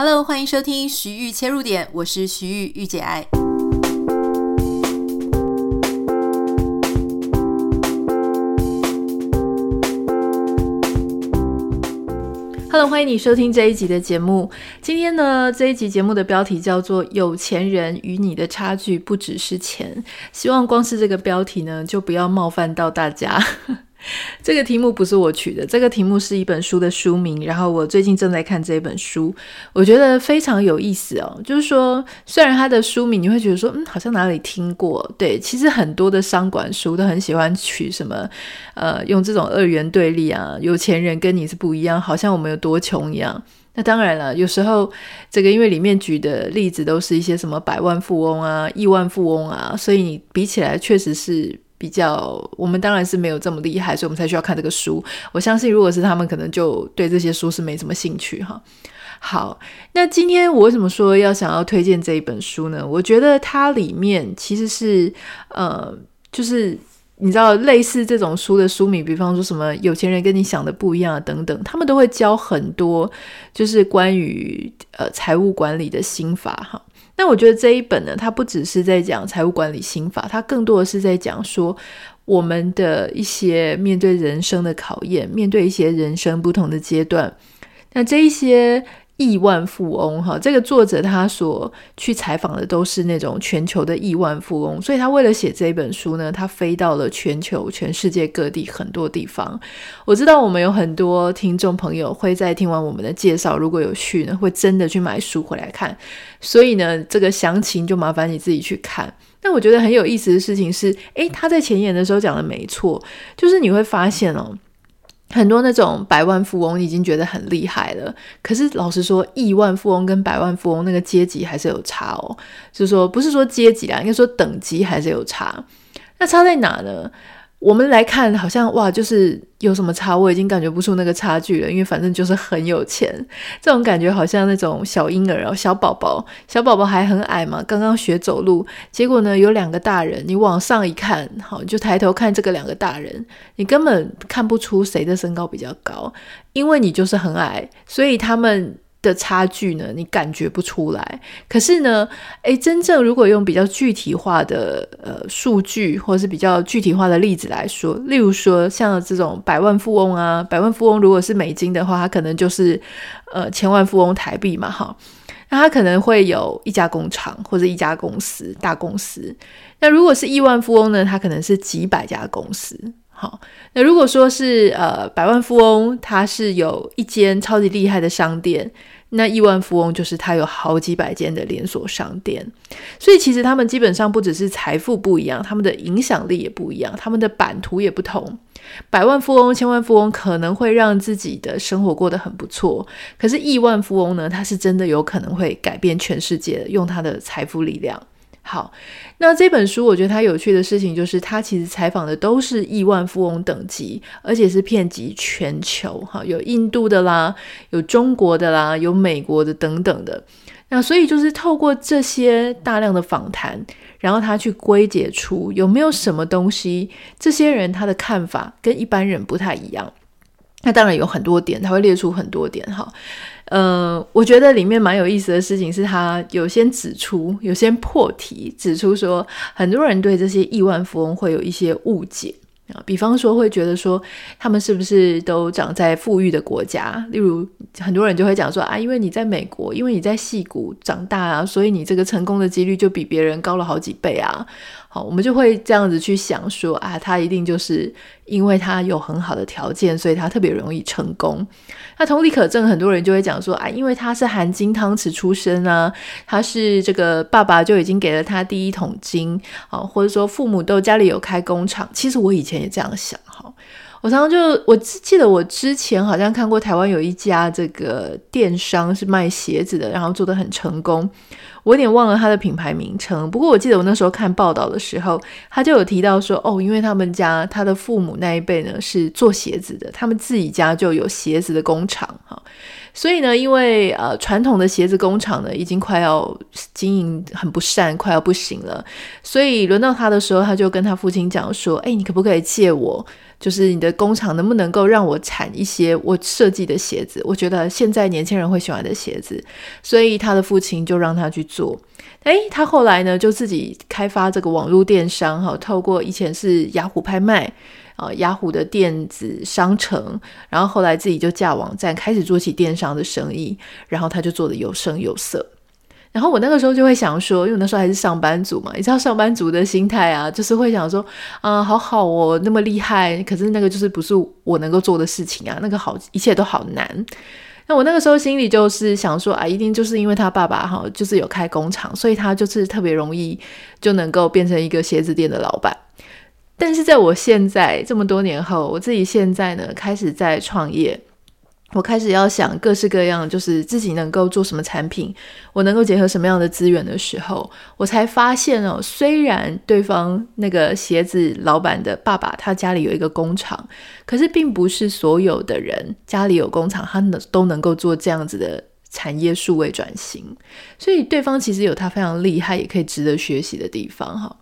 Hello，欢迎收听徐玉切入点，我是徐玉玉姐爱。Hello，欢迎你收听这一集的节目。今天呢，这一集节目的标题叫做《有钱人与你的差距不只是钱》，希望光是这个标题呢，就不要冒犯到大家。这个题目不是我取的，这个题目是一本书的书名。然后我最近正在看这本书，我觉得非常有意思哦。就是说，虽然它的书名你会觉得说，嗯，好像哪里听过。对，其实很多的商管书都很喜欢取什么，呃，用这种二元对立啊，有钱人跟你是不一样，好像我们有多穷一样。那当然了，有时候这个因为里面举的例子都是一些什么百万富翁啊、亿万富翁啊，所以你比起来确实是。比较，我们当然是没有这么厉害，所以我们才需要看这个书。我相信，如果是他们，可能就对这些书是没什么兴趣哈。好，那今天我为什么说要想要推荐这一本书呢？我觉得它里面其实是，呃，就是你知道，类似这种书的书名，比方说什么有钱人跟你想的不一样等等，他们都会教很多，就是关于呃财务管理的心法哈。那我觉得这一本呢，它不只是在讲财务管理心法，它更多的是在讲说我们的一些面对人生的考验，面对一些人生不同的阶段，那这一些。亿万富翁，哈，这个作者他所去采访的都是那种全球的亿万富翁，所以他为了写这本书呢，他飞到了全球、全世界各地很多地方。我知道我们有很多听众朋友会在听完我们的介绍，如果有去呢，会真的去买书回来看。所以呢，这个详情就麻烦你自己去看。但我觉得很有意思的事情是，诶，他在前言的时候讲的没错，就是你会发现哦。很多那种百万富翁已经觉得很厉害了，可是老实说，亿万富翁跟百万富翁那个阶级还是有差哦。就是说，不是说阶级啦，应该说等级还是有差。那差在哪呢？我们来看，好像哇，就是有什么差，我已经感觉不出那个差距了，因为反正就是很有钱，这种感觉好像那种小婴儿哦，小宝宝，小宝宝还很矮嘛，刚刚学走路，结果呢，有两个大人，你往上一看，好，就抬头看这个两个大人，你根本看不出谁的身高比较高，因为你就是很矮，所以他们。的差距呢，你感觉不出来。可是呢，诶，真正如果用比较具体化的呃数据，或者是比较具体化的例子来说，例如说像这种百万富翁啊，百万富翁如果是美金的话，他可能就是呃千万富翁台币嘛，哈。那他可能会有一家工厂或者一家公司大公司。那如果是亿万富翁呢，他可能是几百家公司。好，那如果说是呃百万富翁，他是有一间超级厉害的商店，那亿万富翁就是他有好几百间的连锁商店，所以其实他们基本上不只是财富不一样，他们的影响力也不一样，他们的版图也不同。百万富翁、千万富翁可能会让自己的生活过得很不错，可是亿万富翁呢，他是真的有可能会改变全世界，用他的财富力量。好，那这本书我觉得它有趣的事情就是，它其实采访的都是亿万富翁等级，而且是遍及全球，哈，有印度的啦，有中国的啦，有美国的等等的。那所以就是透过这些大量的访谈，然后他去归结出有没有什么东西，这些人他的看法跟一般人不太一样。那当然有很多点，他会列出很多点，哈。呃，我觉得里面蛮有意思的事情是，他有先指出，有先破题，指出说，很多人对这些亿万富翁会有一些误解啊，比方说会觉得说，他们是不是都长在富裕的国家？例如，很多人就会讲说啊，因为你在美国，因为你在戏谷长大啊，所以你这个成功的几率就比别人高了好几倍啊。我们就会这样子去想说啊，他一定就是因为他有很好的条件，所以他特别容易成功。那同理可证，很多人就会讲说啊，因为他是含金汤匙出身啊，他是这个爸爸就已经给了他第一桶金啊，或者说父母都家里有开工厂。其实我以前也这样想哈，我常常就我记得我之前好像看过台湾有一家这个电商是卖鞋子的，然后做得很成功。我有点忘了他的品牌名称，不过我记得我那时候看报道的时候，他就有提到说，哦，因为他们家他的父母那一辈呢是做鞋子的，他们自己家就有鞋子的工厂哈，所以呢，因为呃传统的鞋子工厂呢已经快要经营很不善，快要不行了，所以轮到他的时候，他就跟他父亲讲说，哎，你可不可以借我就是你的工厂能不能够让我产一些我设计的鞋子？我觉得现在年轻人会喜欢的鞋子，所以他的父亲就让他去做。诶，他后来呢就自己开发这个网络电商，哈，透过以前是雅虎拍卖啊，雅虎的电子商城，然后后来自己就架网站，开始做起电商的生意，然后他就做得有声有色。然后我那个时候就会想说，因为那时候还是上班族嘛，你知道上班族的心态啊，就是会想说，啊、好好哦，那么厉害，可是那个就是不是我能够做的事情啊，那个好，一切都好难。那我那个时候心里就是想说，啊，一定就是因为他爸爸哈，就是有开工厂，所以他就是特别容易就能够变成一个鞋子店的老板。但是在我现在这么多年后，我自己现在呢，开始在创业。我开始要想各式各样，就是自己能够做什么产品，我能够结合什么样的资源的时候，我才发现哦，虽然对方那个鞋子老板的爸爸他家里有一个工厂，可是并不是所有的人家里有工厂，他能都能够做这样子的产业数位转型，所以对方其实有他非常厉害，也可以值得学习的地方哈。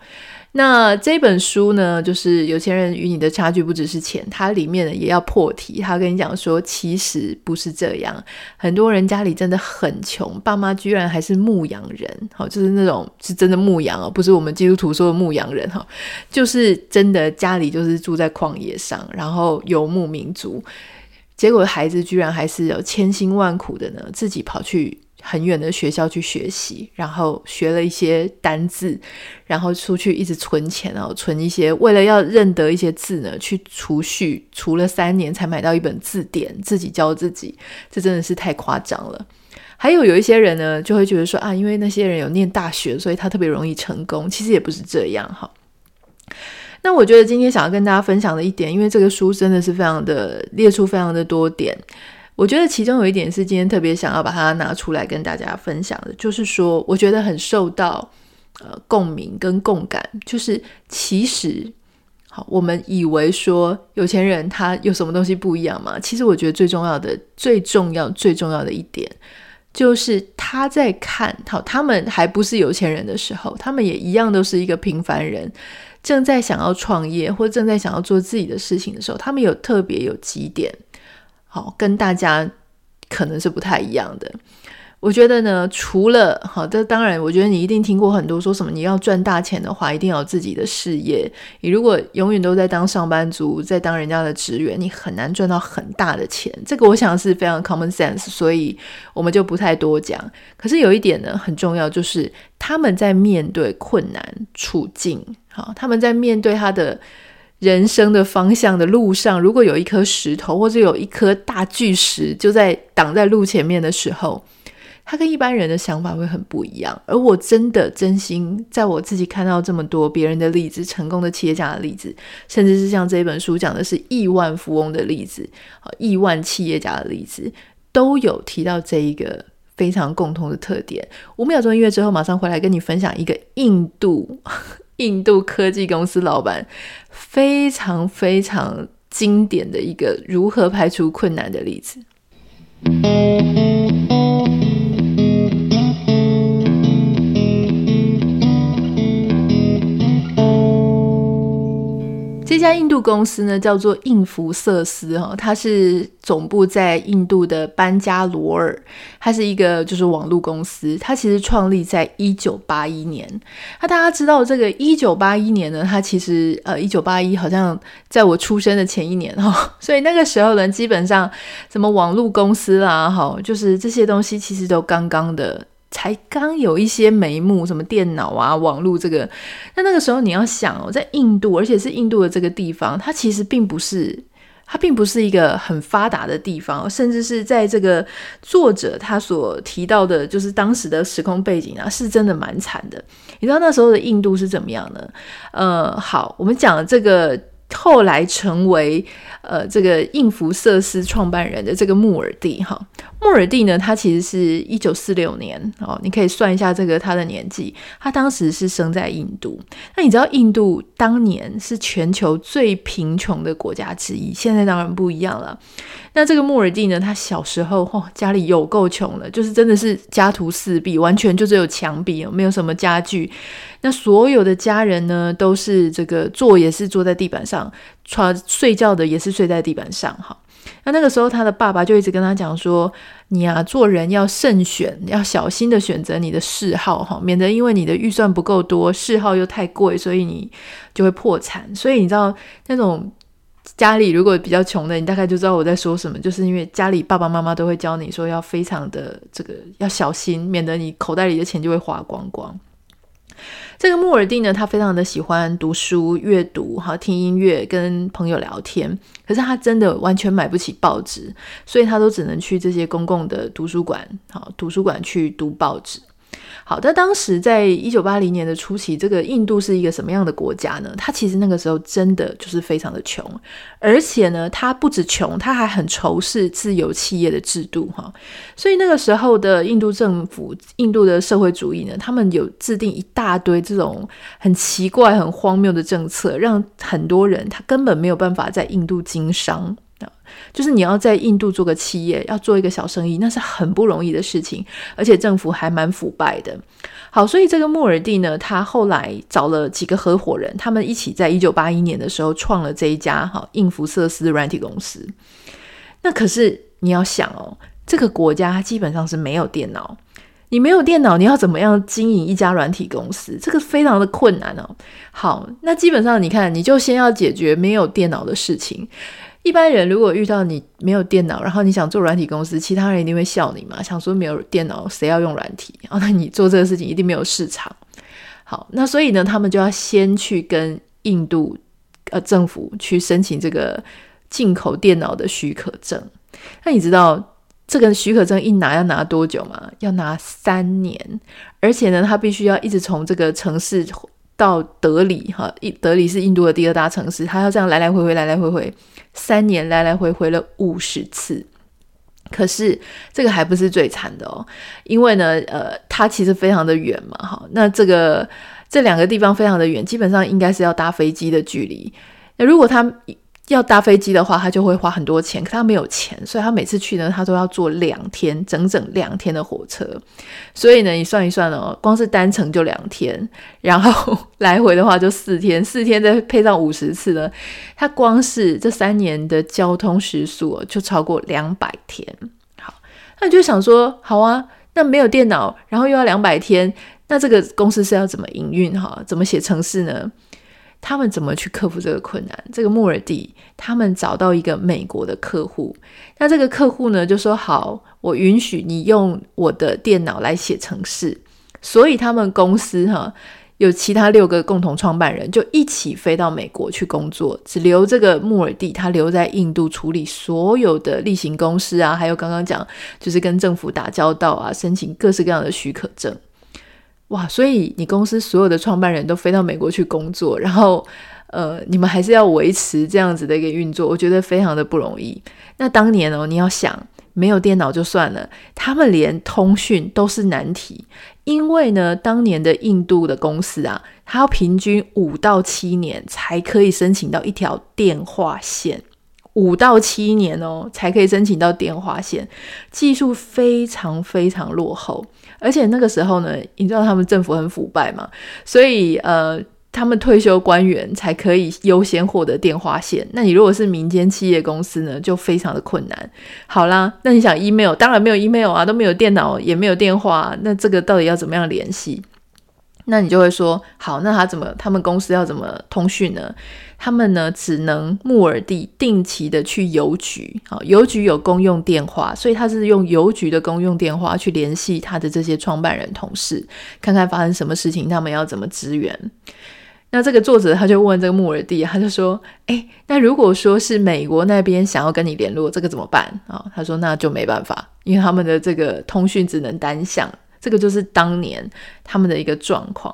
那这本书呢，就是有钱人与你的差距不只是钱，它里面也要破题。他跟你讲说，其实不是这样，很多人家里真的很穷，爸妈居然还是牧羊人，好，就是那种是真的牧羊哦，不是我们基督徒说的牧羊人哈，就是真的家里就是住在旷野上，然后游牧民族，结果孩子居然还是有千辛万苦的呢，自己跑去。很远的学校去学习，然后学了一些单字，然后出去一直存钱，然后存一些，为了要认得一些字呢，去储蓄，储了三年才买到一本字典，自己教自己，这真的是太夸张了。还有有一些人呢，就会觉得说啊，因为那些人有念大学，所以他特别容易成功，其实也不是这样哈。那我觉得今天想要跟大家分享的一点，因为这个书真的是非常的列出非常的多点。我觉得其中有一点是今天特别想要把它拿出来跟大家分享的，就是说，我觉得很受到呃共鸣跟共感，就是其实好，我们以为说有钱人他有什么东西不一样嘛？其实我觉得最重要的、最重要、最重要的一点，就是他在看好他们还不是有钱人的时候，他们也一样都是一个平凡人，正在想要创业或正在想要做自己的事情的时候，他们有特别有几点。好，跟大家可能是不太一样的。我觉得呢，除了好，这当然，我觉得你一定听过很多说什么，你要赚大钱的话，一定要有自己的事业。你如果永远都在当上班族，在当人家的职员，你很难赚到很大的钱。这个我想是非常 common sense，所以我们就不太多讲。可是有一点呢，很重要，就是他们在面对困难处境，好，他们在面对他的。人生的方向的路上，如果有一颗石头，或者有一颗大巨石，就在挡在路前面的时候，他跟一般人的想法会很不一样。而我真的真心，在我自己看到这么多别人的例子，成功的企业家的例子，甚至是像这本书讲的是亿万富翁的例子，亿万企业家的例子，都有提到这一个非常共同的特点。五秒钟音乐之后，马上回来跟你分享一个印度。印度科技公司老板非常非常经典的一个如何排除困难的例子。这家印度公司呢，叫做印福瑟斯哈，它是总部在印度的班加罗尔，它是一个就是网络公司，它其实创立在一九八一年。那大家知道这个一九八一年呢，它其实呃一九八一好像在我出生的前一年哈，所以那个时候呢，基本上什么网络公司啦，哈，就是这些东西其实都刚刚的。才刚有一些眉目，什么电脑啊、网络这个，那那个时候你要想哦，在印度，而且是印度的这个地方，它其实并不是，它并不是一个很发达的地方，甚至是在这个作者他所提到的，就是当时的时空背景啊，是真的蛮惨的。你知道那时候的印度是怎么样呢？呃，好，我们讲这个。后来成为呃这个印福瑟斯创办人的这个穆尔蒂哈，穆尔蒂呢，他其实是一九四六年哦，你可以算一下这个他的年纪，他当时是生在印度。那你知道印度当年是全球最贫穷的国家之一，现在当然不一样了。那这个穆尔蒂呢，他小时候哦，家里有够穷了，就是真的是家徒四壁，完全就只有墙壁，没有什么家具。那所有的家人呢，都是这个坐也是坐在地板上。床睡觉的也是睡在地板上哈。那那个时候，他的爸爸就一直跟他讲说：“你啊，做人要慎选，要小心的选择你的嗜好哈，免得因为你的预算不够多，嗜好又太贵，所以你就会破产。”所以你知道那种家里如果比较穷的，你大概就知道我在说什么，就是因为家里爸爸妈妈都会教你说要非常的这个要小心，免得你口袋里的钱就会花光光。这个穆尔蒂呢，他非常的喜欢读书、阅读，好，听音乐，跟朋友聊天。可是他真的完全买不起报纸，所以他都只能去这些公共的图书馆，好，图书馆去读报纸。好，在当时在一九八零年的初期，这个印度是一个什么样的国家呢？它其实那个时候真的就是非常的穷，而且呢，它不止穷，它还很仇视自由企业的制度哈。所以那个时候的印度政府，印度的社会主义呢，他们有制定一大堆这种很奇怪、很荒谬的政策，让很多人他根本没有办法在印度经商。就是你要在印度做个企业，要做一个小生意，那是很不容易的事情，而且政府还蛮腐败的。好，所以这个穆尔蒂呢，他后来找了几个合伙人，他们一起在一九八一年的时候创了这一家哈印福瑟斯软体公司。那可是你要想哦，这个国家基本上是没有电脑，你没有电脑，你要怎么样经营一家软体公司？这个非常的困难哦。好，那基本上你看，你就先要解决没有电脑的事情。一般人如果遇到你没有电脑，然后你想做软体公司，其他人一定会笑你嘛，想说没有电脑谁要用软体？然后那你做这个事情一定没有市场。好，那所以呢，他们就要先去跟印度呃政府去申请这个进口电脑的许可证。那你知道这个许可证一拿要拿多久吗？要拿三年，而且呢，他必须要一直从这个城市。到德里哈，德里是印度的第二大城市，他要这样来来回回，来来回回，三年来来回回了五十次。可是这个还不是最惨的哦，因为呢，呃，它其实非常的远嘛，哈，那这个这两个地方非常的远，基本上应该是要搭飞机的距离。那如果他要搭飞机的话，他就会花很多钱，可他没有钱，所以他每次去呢，他都要坐两天，整整两天的火车。所以呢，你算一算哦，光是单程就两天，然后来回的话就四天，四天再配上五十次呢，他光是这三年的交通时速就超过两百天。好，那你就想说，好啊，那没有电脑，然后又要两百天，那这个公司是要怎么营运哈？怎么写程式呢？他们怎么去克服这个困难？这个穆尔蒂他们找到一个美国的客户，那这个客户呢就说：“好，我允许你用我的电脑来写程式。”所以他们公司哈有其他六个共同创办人就一起飞到美国去工作，只留这个穆尔蒂他留在印度处理所有的例行公事啊，还有刚刚讲就是跟政府打交道啊，申请各式各样的许可证。哇，所以你公司所有的创办人都飞到美国去工作，然后，呃，你们还是要维持这样子的一个运作，我觉得非常的不容易。那当年哦，你要想没有电脑就算了，他们连通讯都是难题，因为呢，当年的印度的公司啊，它要平均五到七年才可以申请到一条电话线。五到七年哦，才可以申请到电话线，技术非常非常落后，而且那个时候呢，你知道他们政府很腐败嘛，所以呃，他们退休官员才可以优先获得电话线。那你如果是民间企业公司呢，就非常的困难。好啦，那你想 email，当然没有 email 啊，都没有电脑，也没有电话，那这个到底要怎么样联系？那你就会说，好，那他怎么，他们公司要怎么通讯呢？他们呢，只能穆尔蒂定期的去邮局，好，邮局有公用电话，所以他是用邮局的公用电话去联系他的这些创办人同事，看看发生什么事情，他们要怎么支援。那这个作者他就问这个穆尔蒂，他就说，诶，那如果说是美国那边想要跟你联络，这个怎么办啊？他说那就没办法，因为他们的这个通讯只能单向，这个就是当年他们的一个状况。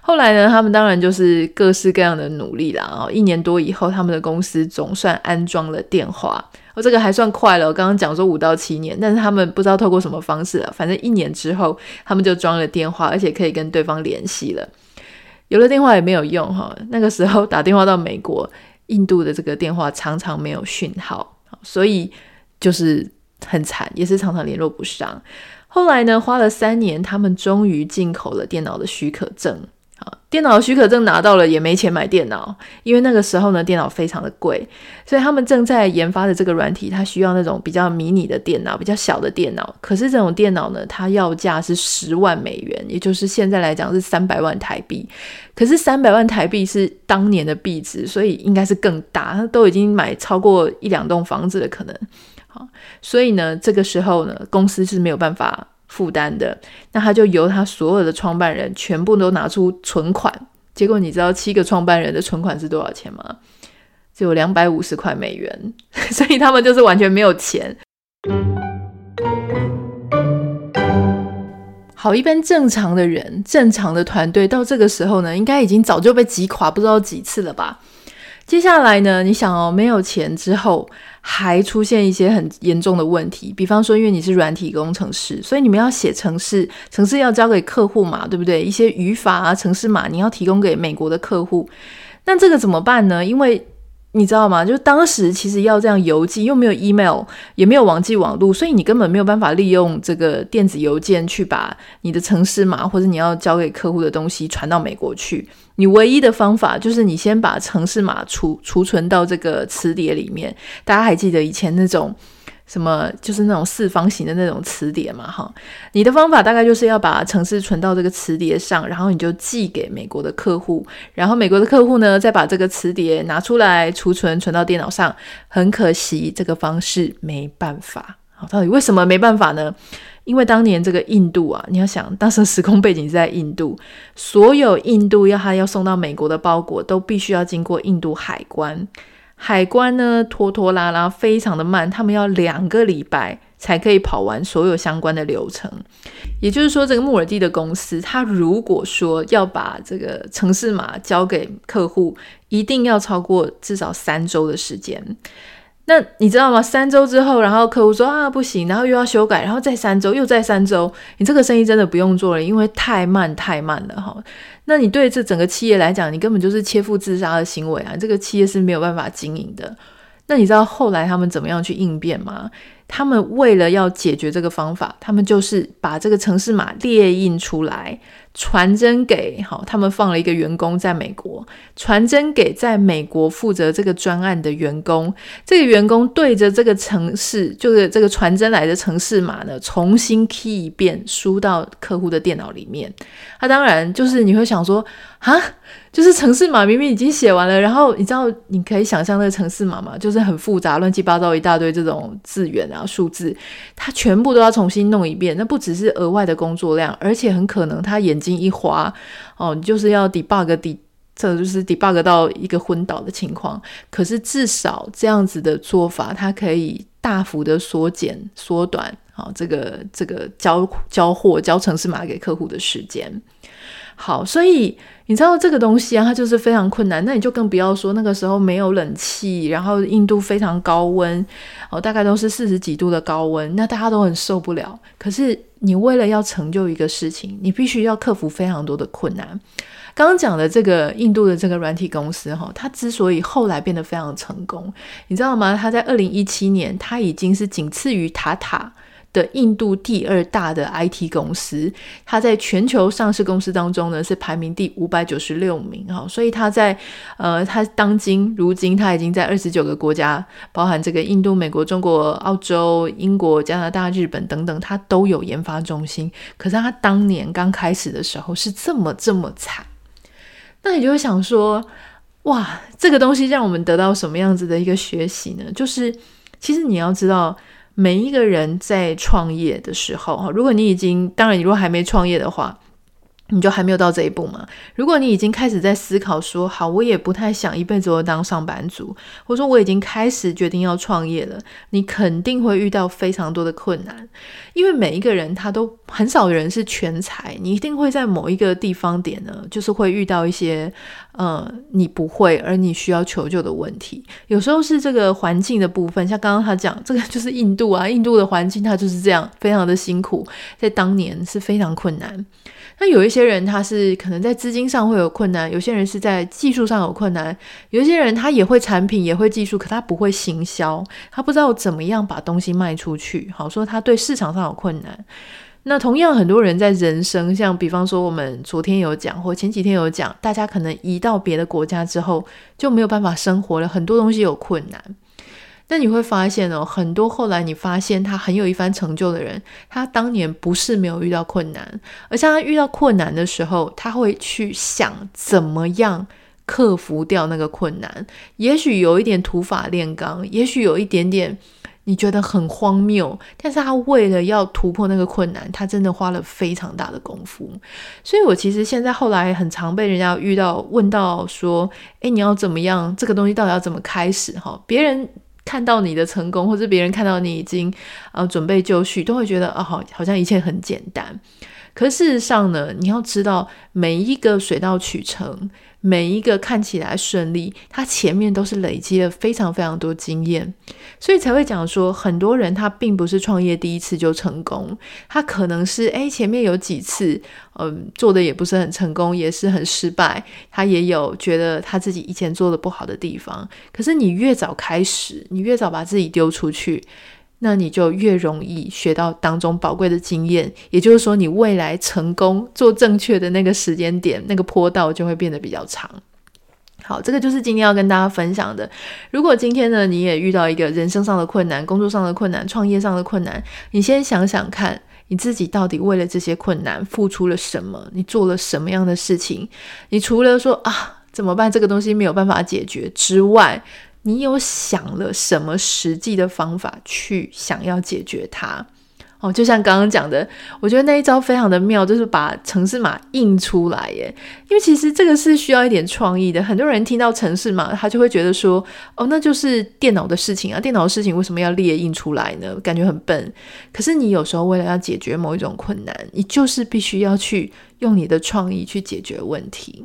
后来呢，他们当然就是各式各样的努力啦。哦，一年多以后，他们的公司总算安装了电话。哦，这个还算快了。我刚刚讲说五到七年，但是他们不知道透过什么方式了，反正一年之后，他们就装了电话，而且可以跟对方联系了。有了电话也没有用哈。那个时候打电话到美国、印度的这个电话常常没有讯号，所以就是很惨，也是常常联络不上。后来呢，花了三年，他们终于进口了电脑的许可证。好，电脑许可证拿到了，也没钱买电脑，因为那个时候呢，电脑非常的贵，所以他们正在研发的这个软体，它需要那种比较迷你的电脑，比较小的电脑。可是这种电脑呢，它要价是十万美元，也就是现在来讲是三百万台币。可是三百万台币是当年的币值，所以应该是更大，都已经买超过一两栋房子的可能。好，所以呢，这个时候呢，公司是没有办法。负担的，那他就由他所有的创办人全部都拿出存款，结果你知道七个创办人的存款是多少钱吗？只有两百五十块美元，所以他们就是完全没有钱。好，一般正常的人、正常的团队到这个时候呢，应该已经早就被挤垮不知道几次了吧？接下来呢，你想哦，没有钱之后。还出现一些很严重的问题，比方说，因为你是软体工程师，所以你们要写程式，程式要交给客户嘛，对不对？一些语法啊、程式码，你要提供给美国的客户，那这个怎么办呢？因为你知道吗？就当时其实要这样邮寄，又没有 email，也没有网际网络，所以你根本没有办法利用这个电子邮件去把你的城市码或者你要交给客户的东西传到美国去。你唯一的方法就是你先把城市码储储存到这个词碟里面。大家还记得以前那种？什么就是那种四方形的那种磁碟嘛，哈，你的方法大概就是要把城市存到这个磁碟上，然后你就寄给美国的客户，然后美国的客户呢再把这个磁碟拿出来储存，存到电脑上。很可惜，这个方式没办法。好，到底为什么没办法呢？因为当年这个印度啊，你要想当时时空背景是在印度，所有印度要他要送到美国的包裹都必须要经过印度海关。海关呢，拖拖拉拉，非常的慢，他们要两个礼拜才可以跑完所有相关的流程。也就是说，这个穆尔蒂的公司，他如果说要把这个城市码交给客户，一定要超过至少三周的时间。那你知道吗？三周之后，然后客户说啊不行，然后又要修改，然后再三周，又再三周，你这个生意真的不用做了，因为太慢太慢了哈。那你对这整个企业来讲，你根本就是切腹自杀的行为啊！这个企业是没有办法经营的。那你知道后来他们怎么样去应变吗？他们为了要解决这个方法，他们就是把这个城市码列印出来。传真给好，他们放了一个员工在美国，传真给在美国负责这个专案的员工。这个员工对着这个城市，就是这个传真来的城市码呢，重新 key 一遍，输到客户的电脑里面。他、当然就是你会想说，啊，就是城市码明明已经写完了，然后你知道你可以想象那个城市码嘛？就是很复杂、乱七八糟一大堆这种字元啊、数字，他全部都要重新弄一遍。那不只是额外的工作量，而且很可能他眼睛一滑哦，你就是要 debug 底，这就是 debug 到一个昏倒的情况。可是至少这样子的做法，它可以大幅的缩减、缩短啊、这个这个交交货、交城市码给客户的时间。好，所以你知道这个东西啊，它就是非常困难。那你就更不要说那个时候没有冷气，然后印度非常高温，哦，大概都是四十几度的高温，那大家都很受不了。可是你为了要成就一个事情，你必须要克服非常多的困难。刚刚讲的这个印度的这个软体公司，哈，它之所以后来变得非常成功，你知道吗？它在二零一七年，它已经是仅次于塔塔。的印度第二大的 IT 公司，它在全球上市公司当中呢，是排名第五百九十六名哈，所以它在呃，它当今如今它已经在二十九个国家，包含这个印度、美国、中国、澳洲、英国、加拿大、日本等等，它都有研发中心。可是它当年刚开始的时候是这么这么惨，那你就会想说，哇，这个东西让我们得到什么样子的一个学习呢？就是其实你要知道。每一个人在创业的时候，哈如果你已经，当然，你如果还没创业的话。你就还没有到这一步吗？如果你已经开始在思考说，好，我也不太想一辈子都当上班族，或者说我已经开始决定要创业了，你肯定会遇到非常多的困难，因为每一个人他都很少人是全才，你一定会在某一个地方点呢，就是会遇到一些呃你不会而你需要求救的问题。有时候是这个环境的部分，像刚刚他讲这个就是印度啊，印度的环境它就是这样，非常的辛苦，在当年是非常困难。那有一些人，他是可能在资金上会有困难；有些人是在技术上有困难；有一些人他也会产品，也会技术，可他不会行销，他不知道怎么样把东西卖出去。好，说他对市场上有困难。那同样，很多人在人生，像比方说我们昨天有讲，或前几天有讲，大家可能移到别的国家之后就没有办法生活了，很多东西有困难。那你会发现哦，很多后来你发现他很有一番成就的人，他当年不是没有遇到困难，而像他遇到困难的时候，他会去想怎么样克服掉那个困难。也许有一点土法炼钢，也许有一点点你觉得很荒谬，但是他为了要突破那个困难，他真的花了非常大的功夫。所以我其实现在后来很常被人家遇到问到说，诶，你要怎么样？这个东西到底要怎么开始？哈，别人。看到你的成功，或者别人看到你已经呃准备就绪，都会觉得啊、哦，好，好像一切很简单。可事实上呢，你要知道，每一个水到渠成，每一个看起来顺利，他前面都是累积了非常非常多经验，所以才会讲说，很多人他并不是创业第一次就成功，他可能是诶前面有几次，嗯，做的也不是很成功，也是很失败，他也有觉得他自己以前做的不好的地方。可是你越早开始，你越早把自己丢出去。那你就越容易学到当中宝贵的经验，也就是说，你未来成功做正确的那个时间点，那个坡道就会变得比较长。好，这个就是今天要跟大家分享的。如果今天呢，你也遇到一个人生上的困难、工作上的困难、创业上的困难，你先想想看，你自己到底为了这些困难付出了什么？你做了什么样的事情？你除了说啊，怎么办？这个东西没有办法解决之外，你有想了什么实际的方法去想要解决它？哦，就像刚刚讲的，我觉得那一招非常的妙，就是把城市码印出来耶。因为其实这个是需要一点创意的。很多人听到城市码，他就会觉得说，哦，那就是电脑的事情啊，电脑的事情为什么要列印出来呢？感觉很笨。可是你有时候为了要解决某一种困难，你就是必须要去用你的创意去解决问题。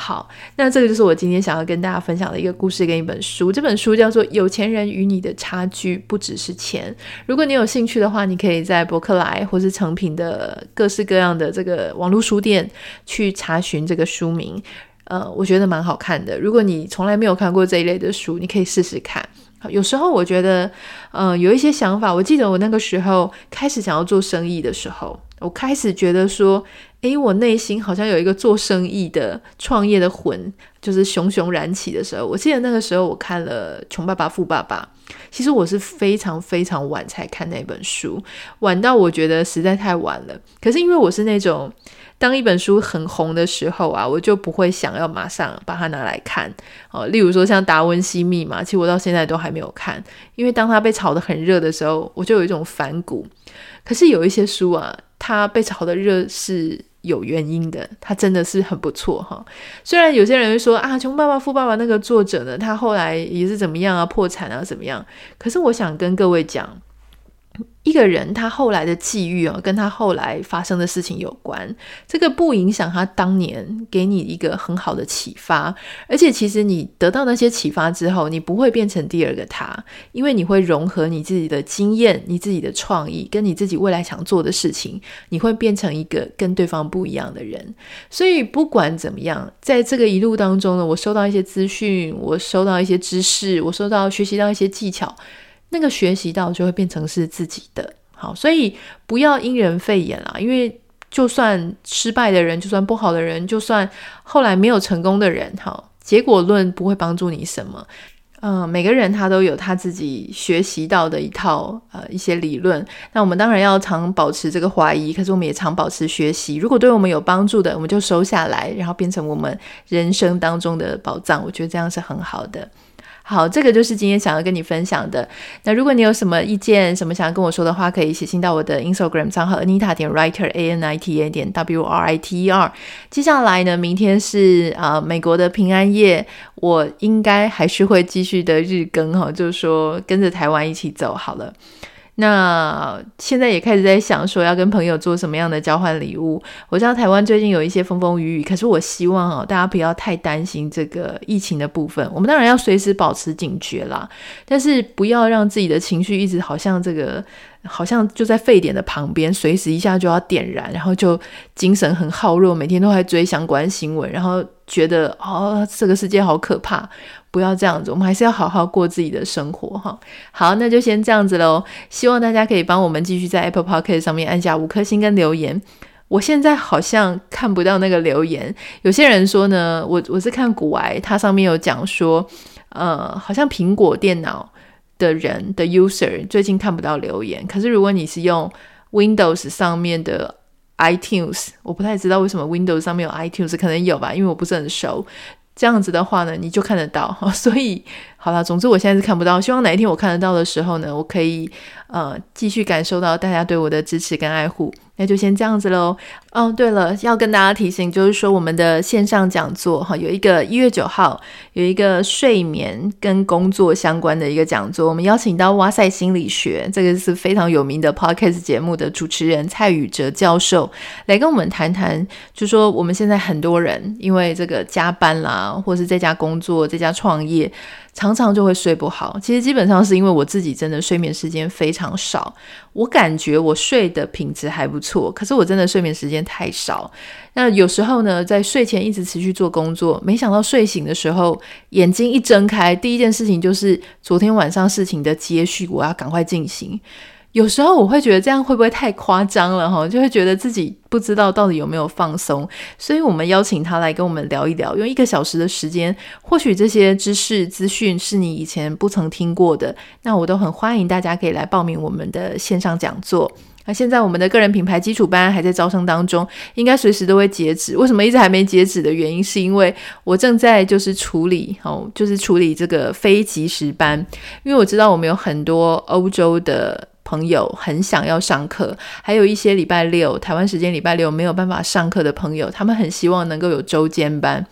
好，那这个就是我今天想要跟大家分享的一个故事跟一本书。这本书叫做《有钱人与你的差距不只是钱》。如果你有兴趣的话，你可以在博客来或是诚品的各式各样的这个网络书店去查询这个书名。呃，我觉得蛮好看的。如果你从来没有看过这一类的书，你可以试试看。有时候我觉得，呃，有一些想法。我记得我那个时候开始想要做生意的时候，我开始觉得说。诶，我内心好像有一个做生意的、创业的魂，就是熊熊燃起的时候。我记得那个时候，我看了《穷爸爸富爸爸》，其实我是非常非常晚才看那本书，晚到我觉得实在太晚了。可是因为我是那种，当一本书很红的时候啊，我就不会想要马上把它拿来看。哦，例如说像《达文西密码》，其实我到现在都还没有看，因为当它被炒得很热的时候，我就有一种反骨。可是有一些书啊，它被炒得热是。有原因的，他真的是很不错哈。虽然有些人会说啊，《穷爸爸富爸爸》那个作者呢，他后来也是怎么样啊，破产啊，怎么样？可是我想跟各位讲。一个人他后来的际遇哦，跟他后来发生的事情有关。这个不影响他当年给你一个很好的启发，而且其实你得到那些启发之后，你不会变成第二个他，因为你会融合你自己的经验、你自己的创意，跟你自己未来想做的事情，你会变成一个跟对方不一样的人。所以不管怎么样，在这个一路当中呢，我收到一些资讯，我收到一些知识，我收到学习到一些技巧。那个学习到就会变成是自己的。好，所以不要因人废言啦，因为就算失败的人，就算不好的人，就算后来没有成功的人，好，结果论不会帮助你什么。嗯、每个人他都有他自己学习到的一套呃一些理论，那我们当然要常保持这个怀疑，可是我们也常保持学习。如果对我们有帮助的，我们就收下来，然后变成我们人生当中的宝藏。我觉得这样是很好的。好，这个就是今天想要跟你分享的。那如果你有什么意见，什么想要跟我说的话，可以写信到我的 Instagram 账号 Anita 点 Writer A N I T A 点 W R I T E R。接下来呢，明天是啊、美国的平安夜，我应该还是会继续的日更哈，就是说跟着台湾一起走好了。那现在也开始在想说要跟朋友做什么样的交换礼物。我知道台湾最近有一些风风雨雨，可是我希望哦，大家不要太担心这个疫情的部分。我们当然要随时保持警觉啦，但是不要让自己的情绪一直好像这个，好像就在沸点的旁边，随时一下就要点燃，然后就精神很耗弱，每天都在追相关新闻，然后觉得哦，这个世界好可怕。不要这样子，我们还是要好好过自己的生活哈。好，那就先这样子喽。希望大家可以帮我们继续在 Apple Podcast 上面按下五颗星跟留言。我现在好像看不到那个留言。有些人说呢，我我是看古癌，它上面有讲说，呃，好像苹果电脑的人的 user 最近看不到留言。可是如果你是用 Windows 上面的 iTunes，我不太知道为什么 Windows 上面有 iTunes，可能有吧，因为我不是很熟。这样子的话呢，你就看得到。所以好了，总之我现在是看不到。希望哪一天我看得到的时候呢，我可以呃继续感受到大家对我的支持跟爱护。那就先这样子喽。哦，对了，要跟大家提醒，就是说我们的线上讲座哈，有一个一月九号有一个睡眠跟工作相关的一个讲座，我们邀请到哇塞心理学这个是非常有名的 podcast 节目的主持人蔡宇哲教授来跟我们谈谈，就说我们现在很多人因为这个加班啦，或是在家工作、在家创业。常常就会睡不好，其实基本上是因为我自己真的睡眠时间非常少。我感觉我睡的品质还不错，可是我真的睡眠时间太少。那有时候呢，在睡前一直持续做工作，没想到睡醒的时候，眼睛一睁开，第一件事情就是昨天晚上事情的接续，我要赶快进行。有时候我会觉得这样会不会太夸张了哈？就会觉得自己不知道到底有没有放松，所以我们邀请他来跟我们聊一聊，用一个小时的时间，或许这些知识资讯是你以前不曾听过的，那我都很欢迎大家可以来报名我们的线上讲座。那现在我们的个人品牌基础班还在招生当中，应该随时都会截止。为什么一直还没截止的原因，是因为我正在就是处理哦，就是处理这个非即时班，因为我知道我们有很多欧洲的。朋友很想要上课，还有一些礼拜六台湾时间礼拜六没有办法上课的朋友，他们很希望能够有周间班，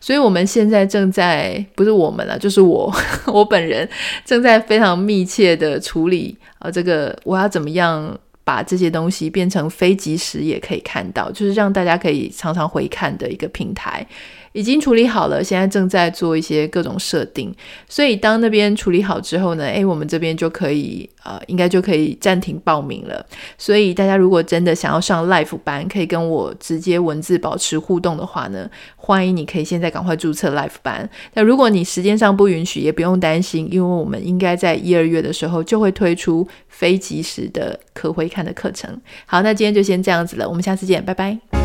所以我们现在正在，不是我们了，就是我 我本人正在非常密切的处理啊，这个我要怎么样把这些东西变成非即时也可以看到，就是让大家可以常常回看的一个平台。已经处理好了，现在正在做一些各种设定，所以当那边处理好之后呢，诶，我们这边就可以呃，应该就可以暂停报名了。所以大家如果真的想要上 Live 班，可以跟我直接文字保持互动的话呢，欢迎你可以现在赶快注册 Live 班。那如果你时间上不允许，也不用担心，因为我们应该在一二月的时候就会推出非即时的可回看的课程。好，那今天就先这样子了，我们下次见，拜拜。